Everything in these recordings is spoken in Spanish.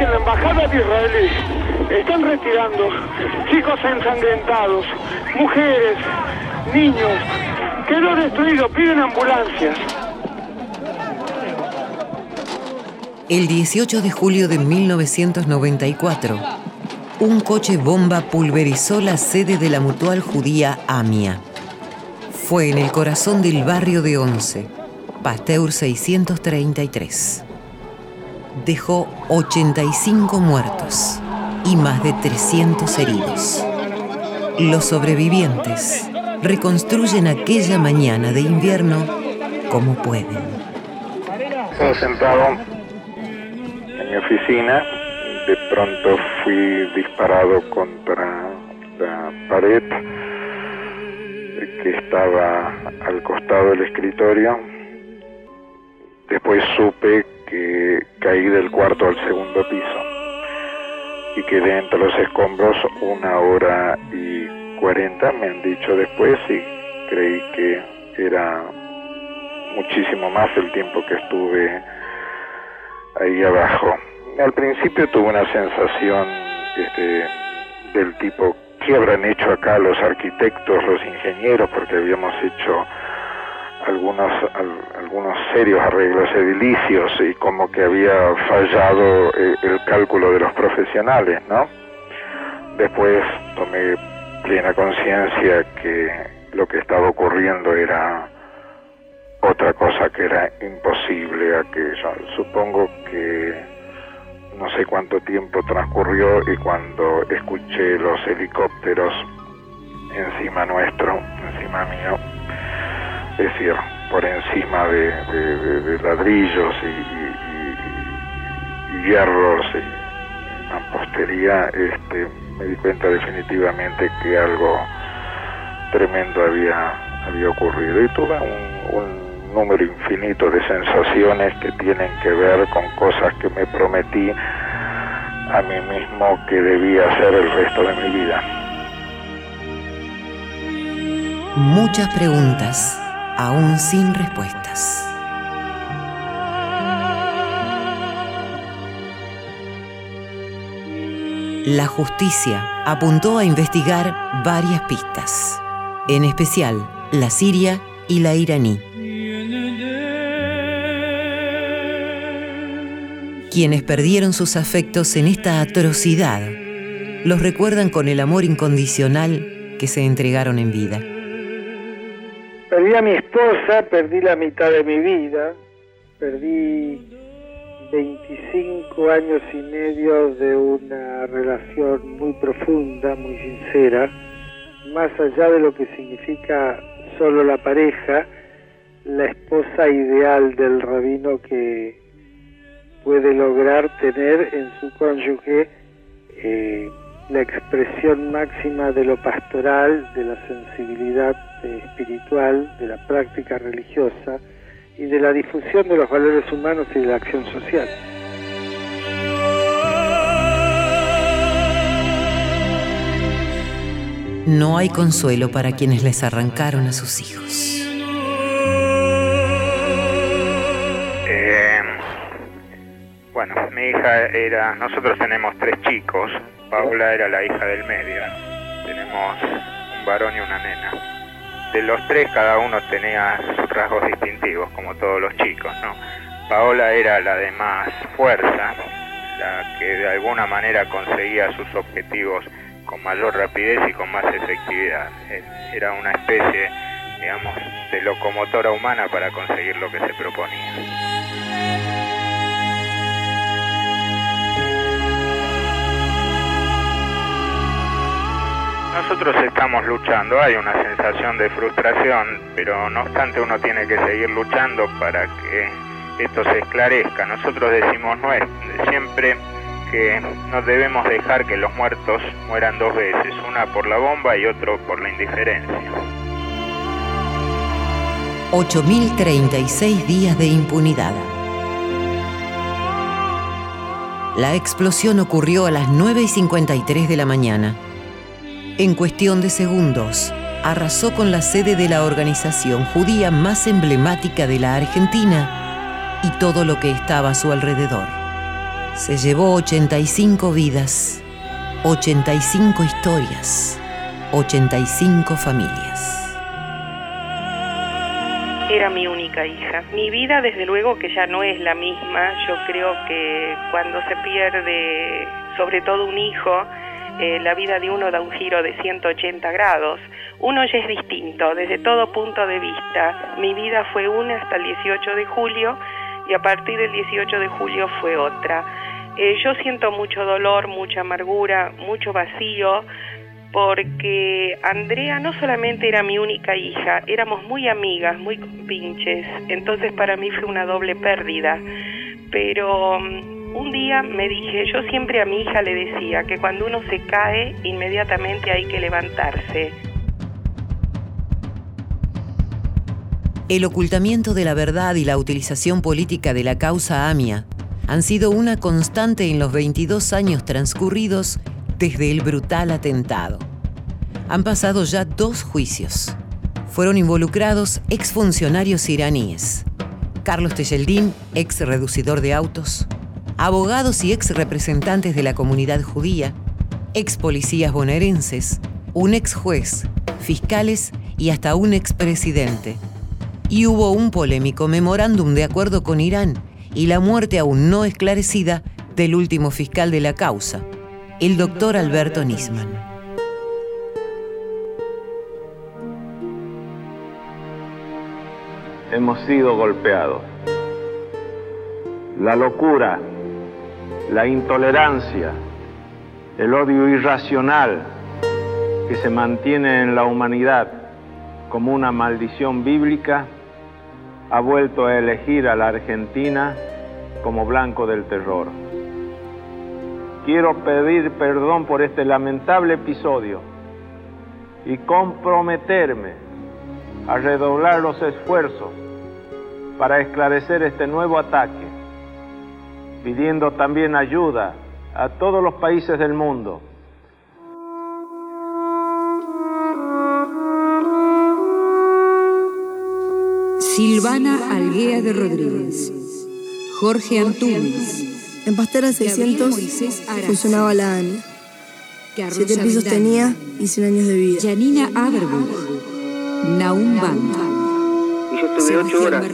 en la embajada de Israel están retirando chicos ensangrentados, mujeres, niños. Quedó destruido, piden ambulancias. El 18 de julio de 1994, un coche bomba pulverizó la sede de la mutual judía AMIA. Fue en el corazón del barrio de Once, Pasteur 633. Dejó 85 muertos y más de 300 heridos. Los sobrevivientes reconstruyen aquella mañana de invierno como pueden. Estaba sentado en mi oficina, de pronto fui disparado contra la pared que estaba al costado del escritorio. Después supe que caí del cuarto al segundo piso y quedé entre los escombros una hora y cuarenta, me han dicho después, y creí que era muchísimo más el tiempo que estuve ahí abajo. Al principio tuve una sensación este, del tipo, ¿qué habrán hecho acá los arquitectos, los ingenieros? Porque habíamos hecho algunos, algunos serios arreglos edilicios y como que había fallado eh, el cálculo de los profesionales, ¿no? Después tomé plena conciencia que lo que estaba ocurriendo era otra cosa que era imposible aquello. Supongo que no sé cuánto tiempo transcurrió y cuando escuché los helicópteros encima nuestro, encima mío, es decir, por encima de, ladrillos y, hierros y mampostería, este, me di cuenta definitivamente que algo tremendo había, había ocurrido y tuve un número infinito de sensaciones que tienen que ver con cosas que me prometí a mí mismo que debía hacer el resto de mi vida. Muchas preguntas, aún sin respuestas. La justicia apuntó a investigar varias pistas, en especial la siria y la iraní. Quienes perdieron sus afectos en esta atrocidad los recuerdan con el amor incondicional que se entregaron en vida. Perdí a mi esposa, perdí la mitad de mi vida, perdí 25 años y medio de una relación muy profunda, muy sincera, más allá de lo que significa solo la pareja, la esposa ideal del rabino que puede lograr tener en su cónyuge eh, la expresión máxima de lo pastoral, de la sensibilidad eh, espiritual, de la práctica religiosa y de la difusión de los valores humanos y de la acción social. No hay consuelo para quienes les arrancaron a sus hijos. Bueno, mi hija era, nosotros tenemos tres chicos, Paula era la hija del medio, tenemos un varón y una nena. De los tres cada uno tenía sus rasgos distintivos, como todos los chicos, ¿no? Paola era la de más fuerza, la que de alguna manera conseguía sus objetivos con mayor rapidez y con más efectividad. Era una especie, digamos, de locomotora humana para conseguir lo que se proponía. Nosotros estamos luchando, hay una sensación de frustración, pero no obstante uno tiene que seguir luchando para que esto se esclarezca. Nosotros decimos no es, siempre que no debemos dejar que los muertos mueran dos veces, una por la bomba y otro por la indiferencia. 8.036 días de impunidad. La explosión ocurrió a las 9 y 53 de la mañana en cuestión de segundos, arrasó con la sede de la organización judía más emblemática de la Argentina y todo lo que estaba a su alrededor. Se llevó 85 vidas, 85 historias, 85 familias. Era mi única hija. Mi vida, desde luego, que ya no es la misma. Yo creo que cuando se pierde, sobre todo un hijo, eh, la vida de uno da un giro de 180 grados. Uno ya es distinto desde todo punto de vista. Mi vida fue una hasta el 18 de julio y a partir del 18 de julio fue otra. Eh, yo siento mucho dolor, mucha amargura, mucho vacío, porque Andrea no solamente era mi única hija, éramos muy amigas, muy pinches, entonces para mí fue una doble pérdida. Pero mm, un día me dije, yo siempre a mi hija le decía que cuando uno se cae, inmediatamente hay que levantarse. El ocultamiento de la verdad y la utilización política de la causa AMIA han sido una constante en los 22 años transcurridos desde el brutal atentado. Han pasado ya dos juicios. Fueron involucrados exfuncionarios iraníes. Carlos Tejeldín, ex reducidor de autos, abogados y ex representantes de la comunidad judía, ex policías bonaerenses, un ex juez, fiscales y hasta un expresidente. Y hubo un polémico memorándum de acuerdo con Irán y la muerte aún no esclarecida del último fiscal de la causa, el doctor Alberto Nisman. Hemos sido golpeados. La locura, la intolerancia, el odio irracional que se mantiene en la humanidad como una maldición bíblica ha vuelto a elegir a la Argentina como blanco del terror. Quiero pedir perdón por este lamentable episodio y comprometerme a redoblar los esfuerzos para esclarecer este nuevo ataque, pidiendo también ayuda a todos los países del mundo Silvana Alguea de Rodríguez, Jorge Antunes. En Pastera 600 funcionaba la ANI. Siete pisos tenía y 100 años de vida. Janina Aberbuch, Naum Band. Yo estuve ocho horas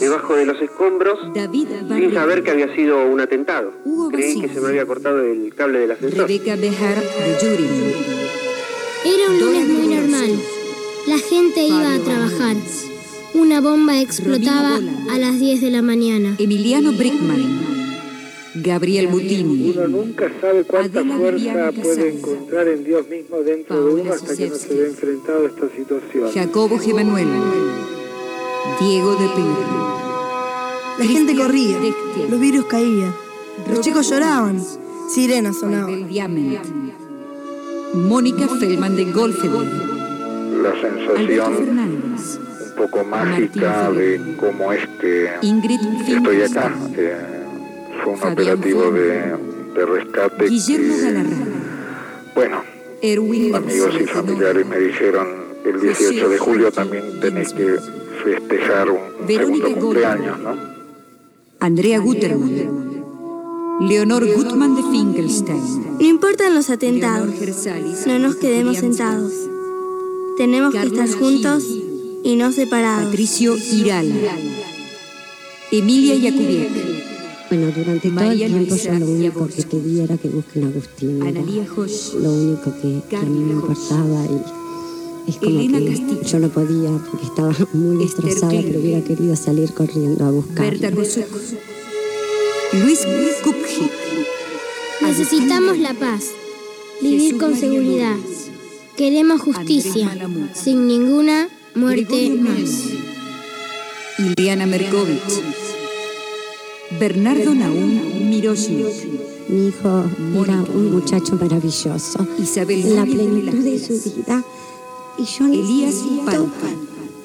debajo de los escombros sin saber que había sido un atentado. Creí que se me había cortado el cable del ascensor. Era un lunes muy normal. La gente iba a trabajar. Una bomba explotaba a las 10 de la mañana. Emiliano Brickman. Gabriel Butini. Uno nunca sabe cuánta fuerza puede encontrar en Dios mismo dentro de uno hasta que no se ve enfrentado a esta situación. Jacobo Gemanuel. Diego de Pedro. La gente corría, los virus caían, los chicos lloraban, sirenas sonaban. Mónica Feldman de Golfedel. La sensación un poco mágica de cómo es que estoy acá. Eh, fue un operativo de, de rescate. Guillermo que, bueno, amigos y familiares me dijeron el 18 de julio también tenés que festejar un, un segundo cumpleaños, ¿no? Andrea Guterman. Leonor Gutmann de Finkelstein. No importan los atentados. No nos quedemos sentados. Tenemos que estar juntos y no separados. Patricio Iral. Emilia Yacubiec. Bueno, durante todo el tiempo yo lo único que pedí era que busquen a Agustín. Lo único que, que a mí me importaba y es como Elena que Castillo. yo no podía porque estaba muy destrozada, pero hubiera querido salir corriendo a buscar. Luis Kupchik. Necesitamos la paz, vivir con seguridad. Queremos justicia, sin ninguna muerte más. Ileana Merkovich. Bernardo Naum Miroshnik. Mi hijo era un muchacho maravilloso, Isabel en la plenitud de su vida. Y yo Elías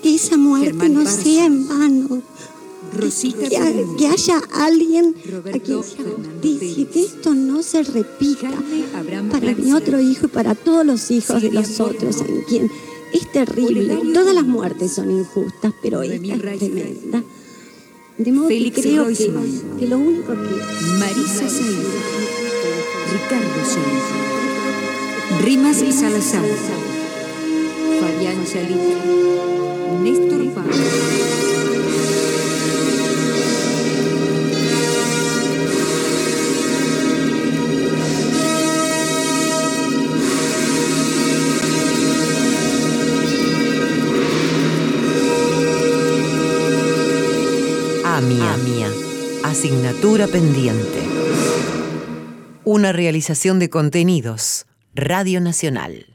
que esa muerte Germán no Barzo. sea en vano. Rosita Que, que haya alguien a Roberto quien se Pérez. que esto no se repita para mi otro hijo y para todos los hijos de los otros, en quien es terrible. Todas las muertes son injustas, pero esta es tremenda. De modo Félix que creo que, lo único que... Marisa Said. Ricardo Said. Rimas y Salazar. Fabián Chalit. Néstor. AMIA. AMIA. Asignatura pendiente. Una realización de contenidos. Radio Nacional.